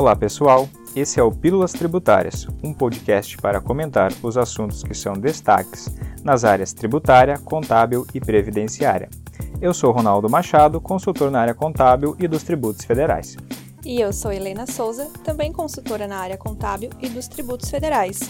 Olá pessoal, esse é o Pílulas Tributárias, um podcast para comentar os assuntos que são destaques nas áreas tributária, contábil e previdenciária. Eu sou Ronaldo Machado, consultor na área contábil e dos tributos federais. E eu sou Helena Souza, também consultora na área contábil e dos tributos federais.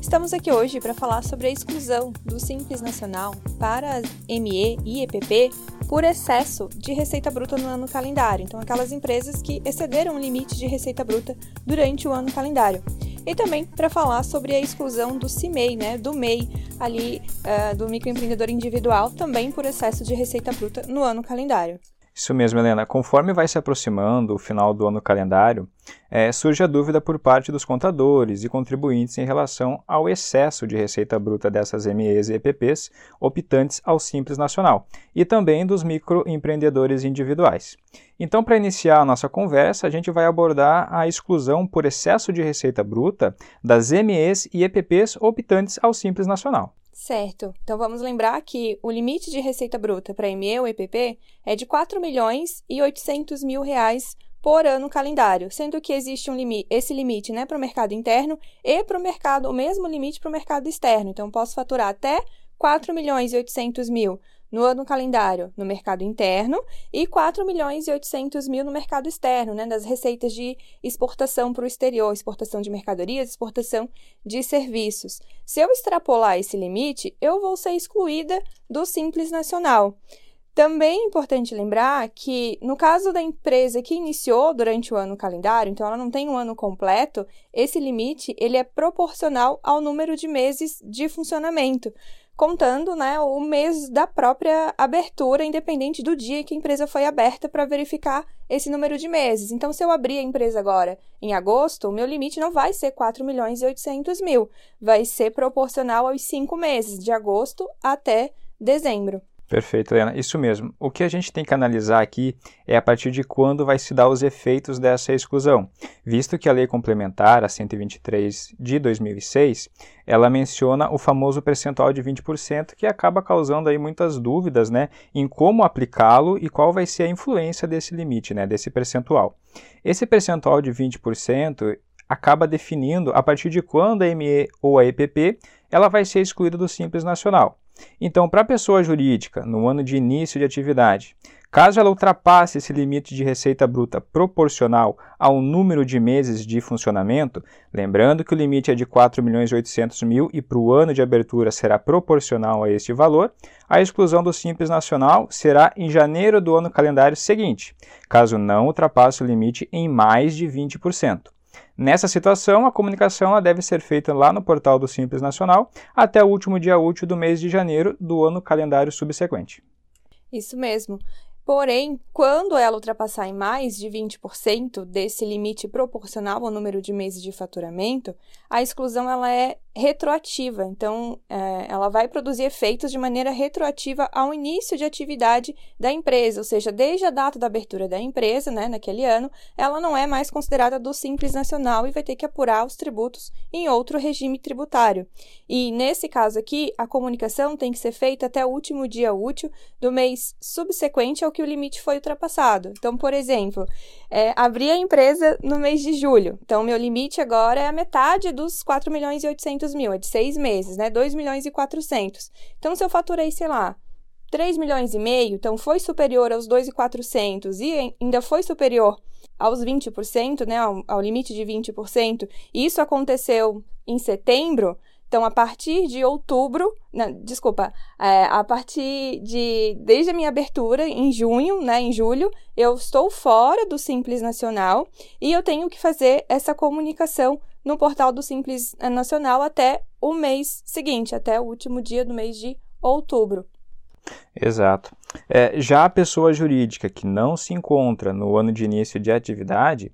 Estamos aqui hoje para falar sobre a exclusão do Simples Nacional para ME e EPP por excesso de receita bruta no ano calendário. Então, aquelas empresas que excederam o limite de receita bruta durante o ano calendário. E também para falar sobre a exclusão do CIMEI, né, do MEI, ali uh, do microempreendedor individual, também por excesso de receita bruta no ano calendário. Isso mesmo, Helena. Conforme vai se aproximando o final do ano calendário, é, surge a dúvida por parte dos contadores e contribuintes em relação ao excesso de receita bruta dessas MEs e EPPs optantes ao Simples Nacional e também dos microempreendedores individuais. Então, para iniciar a nossa conversa, a gente vai abordar a exclusão por excesso de receita bruta das MEs e EPPs optantes ao Simples Nacional. Certo. Então vamos lembrar que o limite de receita bruta para ME ou EPP é de 4 milhões e 800 mil reais por ano calendário, sendo que existe um limite, esse limite né, para o mercado interno e para o mercado, o mesmo limite para o mercado externo. Então, posso faturar até 4 milhões e 800 mil no ano calendário no mercado interno e 4 milhões e 800 mil no mercado externo, né, das receitas de exportação para o exterior, exportação de mercadorias, exportação de serviços. Se eu extrapolar esse limite, eu vou ser excluída do Simples Nacional. Também é importante lembrar que, no caso da empresa que iniciou durante o ano calendário, então ela não tem um ano completo, esse limite ele é proporcional ao número de meses de funcionamento contando né, o mês da própria abertura, independente do dia que a empresa foi aberta, para verificar esse número de meses. Então, se eu abrir a empresa agora em agosto, o meu limite não vai ser 4 milhões e 800 mil, vai ser proporcional aos cinco meses, de agosto até dezembro. Perfeito, Helena. Isso mesmo. O que a gente tem que analisar aqui é a partir de quando vai se dar os efeitos dessa exclusão, visto que a lei complementar, a 123 de 2006, ela menciona o famoso percentual de 20%, que acaba causando aí muitas dúvidas, né, em como aplicá-lo e qual vai ser a influência desse limite, né, desse percentual. Esse percentual de 20% acaba definindo a partir de quando a ME ou a EPP ela vai ser excluída do Simples Nacional. Então, para a pessoa jurídica, no ano de início de atividade, caso ela ultrapasse esse limite de receita bruta proporcional ao número de meses de funcionamento, lembrando que o limite é de 4 milhões 800 mil e para o ano de abertura será proporcional a este valor, a exclusão do Simples Nacional será em janeiro do ano calendário seguinte, caso não ultrapasse o limite em mais de 20%. Nessa situação, a comunicação deve ser feita lá no portal do Simples Nacional até o último dia útil do mês de janeiro do ano calendário subsequente. Isso mesmo. Porém, quando ela ultrapassar em mais de 20% desse limite proporcional ao número de meses de faturamento, a exclusão ela é retroativa. Então, é, ela vai produzir efeitos de maneira retroativa ao início de atividade da empresa, ou seja, desde a data da abertura da empresa, né, naquele ano, ela não é mais considerada do Simples Nacional e vai ter que apurar os tributos em outro regime tributário. E nesse caso aqui, a comunicação tem que ser feita até o último dia útil do mês subsequente ao que o limite foi ultrapassado. Então, por exemplo, é, abri a empresa no mês de julho. Então, meu limite agora é a metade dos 4 milhões e 800 200 mil, é de seis meses, né? 2 milhões e 400. Então, se eu faturei, sei lá, 3 milhões e meio, então foi superior aos 2,400 e ainda foi superior aos 20%, né, ao, ao limite de 20%, e isso aconteceu em setembro, então a partir de outubro, não, desculpa, é, a partir de, desde a minha abertura em junho, né, em julho, eu estou fora do Simples Nacional e eu tenho que fazer essa comunicação no portal do Simples Nacional até o mês seguinte, até o último dia do mês de outubro. Exato. É, já a pessoa jurídica que não se encontra no ano de início de atividade,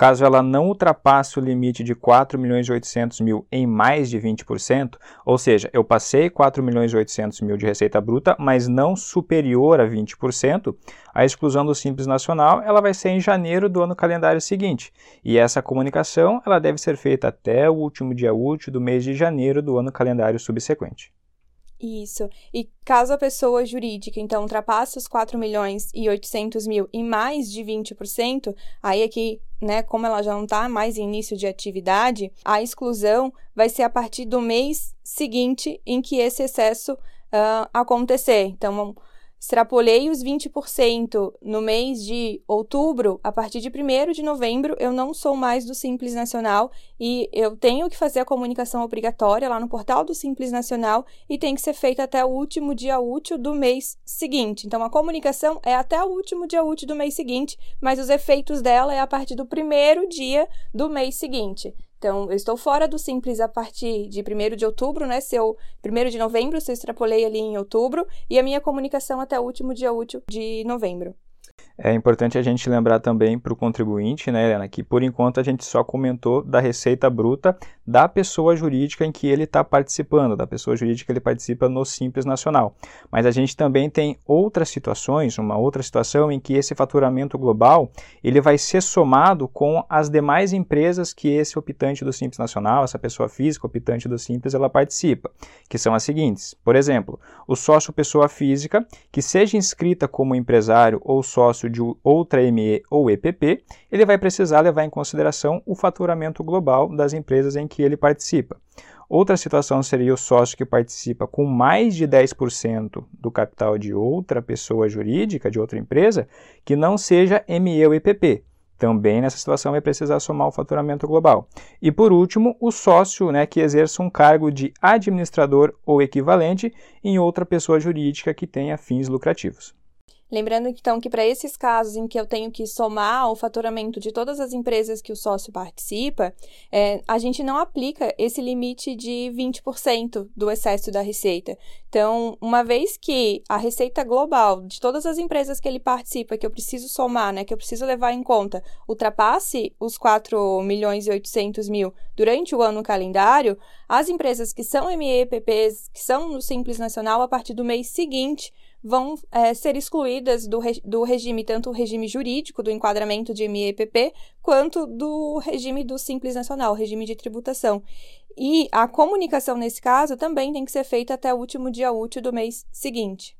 Caso ela não ultrapasse o limite de 4 milhões e 800 mil em mais de 20%, ou seja, eu passei 4 milhões e 800 mil de receita bruta, mas não superior a 20%, a exclusão do Simples Nacional ela vai ser em janeiro do ano calendário seguinte. E essa comunicação ela deve ser feita até o último dia útil do mês de janeiro do ano calendário subsequente. Isso. E caso a pessoa jurídica, então, ultrapasse os 4 milhões e 800 mil em mais de 20%, aí é que né, como ela já não está mais em início de atividade, a exclusão vai ser a partir do mês seguinte em que esse excesso uh, acontecer. Então, extrapolei os 20% no mês de outubro, a partir de 1 de novembro eu não sou mais do Simples Nacional e eu tenho que fazer a comunicação obrigatória lá no portal do Simples Nacional e tem que ser feita até o último dia útil do mês seguinte. Então a comunicação é até o último dia útil do mês seguinte, mas os efeitos dela é a partir do primeiro dia do mês seguinte. Então, eu estou fora do simples a partir de 1 de outubro, né? Se eu, 1 de novembro, se eu extrapolei ali em outubro, e a minha comunicação até o último dia útil de novembro. É importante a gente lembrar também para o contribuinte, né, Helena, que por enquanto a gente só comentou da receita bruta da pessoa jurídica em que ele está participando, da pessoa jurídica que ele participa no Simples Nacional. Mas a gente também tem outras situações, uma outra situação em que esse faturamento global ele vai ser somado com as demais empresas que esse optante do Simples Nacional, essa pessoa física optante do Simples, ela participa, que são as seguintes. Por exemplo, o sócio pessoa física que seja inscrita como empresário ou sócio de outra ME ou EPP, ele vai precisar levar em consideração o faturamento global das empresas em que ele participa. Outra situação seria o sócio que participa com mais de 10% do capital de outra pessoa jurídica, de outra empresa, que não seja ME ou EPP. Também nessa situação vai precisar somar o faturamento global. E por último, o sócio né, que exerça um cargo de administrador ou equivalente em outra pessoa jurídica que tenha fins lucrativos. Lembrando então que para esses casos em que eu tenho que somar o faturamento de todas as empresas que o sócio participa, é, a gente não aplica esse limite de 20% do excesso da receita. Então, uma vez que a receita global de todas as empresas que ele participa, que eu preciso somar, né, que eu preciso levar em conta, ultrapasse os 4 milhões e 800 mil durante o ano calendário, as empresas que são MEPPs, que são no Simples Nacional, a partir do mês seguinte, vão é, ser excluídas do, do regime, tanto o regime jurídico do enquadramento de MEPP, quanto do regime do Simples Nacional, regime de tributação. E a comunicação nesse caso também tem que ser feita até o último dia útil do mês seguinte.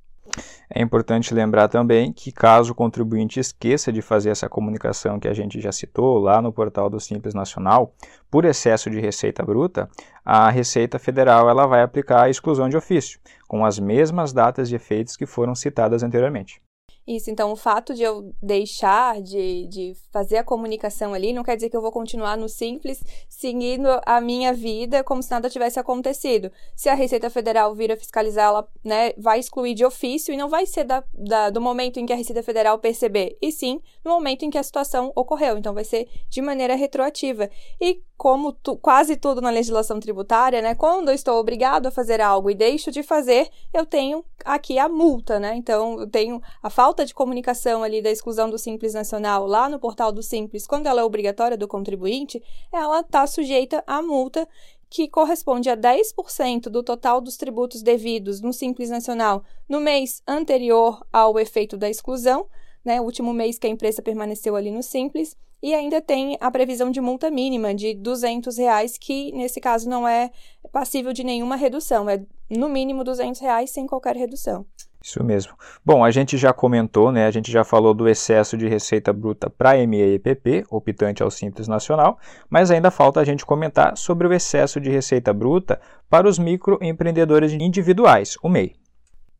É importante lembrar também que, caso o contribuinte esqueça de fazer essa comunicação que a gente já citou lá no portal do Simples Nacional, por excesso de receita bruta, a Receita Federal ela vai aplicar a exclusão de ofício, com as mesmas datas de efeitos que foram citadas anteriormente. Isso, então o fato de eu deixar de, de fazer a comunicação ali não quer dizer que eu vou continuar no simples, seguindo a minha vida como se nada tivesse acontecido. Se a Receita Federal vir a fiscalizar, ela né, vai excluir de ofício e não vai ser da, da, do momento em que a Receita Federal perceber, e sim no momento em que a situação ocorreu. Então vai ser de maneira retroativa. E como tu, quase tudo na legislação tributária, né, quando eu estou obrigado a fazer algo e deixo de fazer, eu tenho aqui a multa, né? Então eu tenho a falta de comunicação ali da exclusão do Simples Nacional lá no portal do Simples, quando ela é obrigatória do contribuinte, ela está sujeita à multa que corresponde a 10% do total dos tributos devidos no Simples Nacional no mês anterior ao efeito da exclusão, né, o último mês que a empresa permaneceu ali no Simples, e ainda tem a previsão de multa mínima de 200 reais, que nesse caso não é passível de nenhuma redução, é no mínimo 200 reais sem qualquer redução. Isso mesmo. Bom, a gente já comentou, né? A gente já falou do excesso de receita bruta para MEPP, optante ao Simples Nacional, mas ainda falta a gente comentar sobre o excesso de receita bruta para os microempreendedores individuais, o MEI.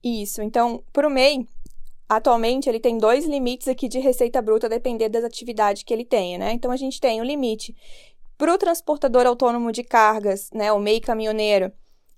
Isso. Então, para o MEI, atualmente ele tem dois limites aqui de receita bruta, a depender das atividades que ele tenha, né? Então, a gente tem o limite para o transportador autônomo de cargas, né? O MEI caminhoneiro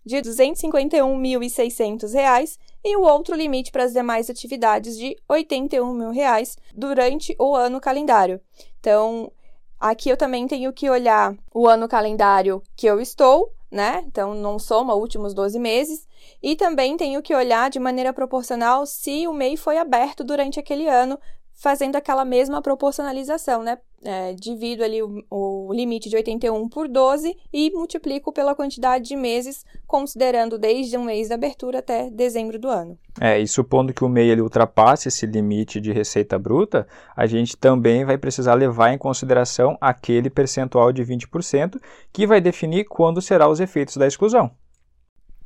de R$ 251.600 e o outro limite para as demais atividades de 81 mil reais durante o ano calendário. Então, aqui eu também tenho que olhar o ano calendário que eu estou, né? Então, não soma últimos 12 meses. E também tenho que olhar de maneira proporcional se o MEI foi aberto durante aquele ano, fazendo aquela mesma proporcionalização, né? É, divido ali o, o, limite de 81 por 12 e multiplico pela quantidade de meses, considerando desde um mês da abertura até dezembro do ano. É, e supondo que o MEI ele ultrapasse esse limite de receita bruta, a gente também vai precisar levar em consideração aquele percentual de 20% que vai definir quando serão os efeitos da exclusão.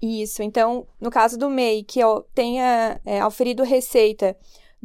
Isso, então, no caso do MEI, que tenha é, auferido receita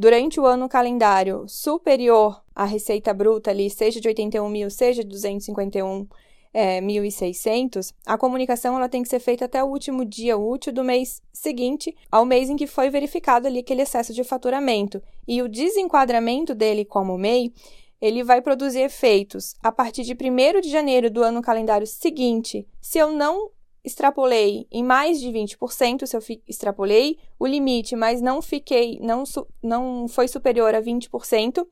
durante o ano calendário superior à receita bruta ali, seja de 81 mil, seja de 251 é, 1.600, a comunicação ela tem que ser feita até o último dia útil do mês seguinte ao mês em que foi verificado ali aquele excesso de faturamento. E o desenquadramento dele como MEI, ele vai produzir efeitos a partir de 1 de janeiro do ano calendário seguinte, se eu não extrapolei em mais de 20%, se eu extrapolei o limite, mas não fiquei, não, não foi superior a 20%,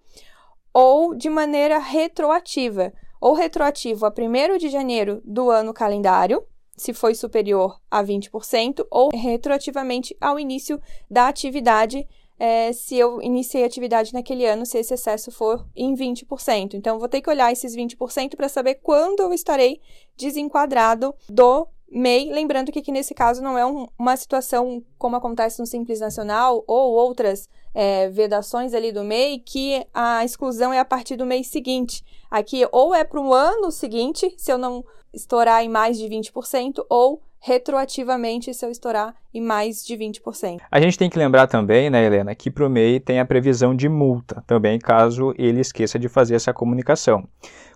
ou de maneira retroativa, ou retroativo a 1 de janeiro do ano calendário, se foi superior a 20%, ou retroativamente ao início da atividade, é, se eu iniciei a atividade naquele ano, se esse excesso for em 20%. Então, vou ter que olhar esses 20% para saber quando eu estarei desenquadrado do MEI, lembrando que aqui nesse caso não é um, uma situação como acontece no Simples Nacional ou outras é, vedações ali do MEI, que a exclusão é a partir do mês seguinte. Aqui ou é para o ano seguinte, se eu não estourar em mais de 20%, ou retroativamente se eu estourar em mais de 20%. A gente tem que lembrar também, né, Helena, que para o MEI tem a previsão de multa, também caso ele esqueça de fazer essa comunicação.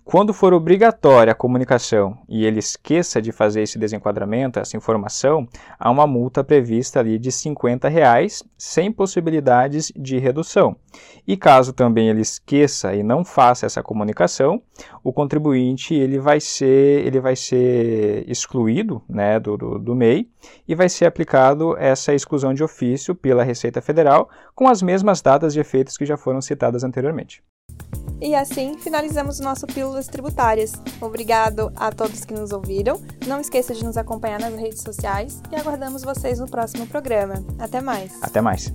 Quando for obrigatória a comunicação e ele esqueça de fazer esse desenquadramento, essa informação, há uma multa prevista ali de 50 reais, sem possibilidades de redução. E caso também ele esqueça e não faça essa comunicação, o contribuinte ele vai ser, ele vai ser excluído né, do, do, do MEI e vai ser aplicado essa exclusão de ofício pela Receita Federal com as mesmas datas de efeitos que já foram citadas anteriormente. E assim finalizamos o nosso Pílulas Tributárias. Obrigado a todos que nos ouviram. Não esqueça de nos acompanhar nas redes sociais e aguardamos vocês no próximo programa. Até mais. Até mais.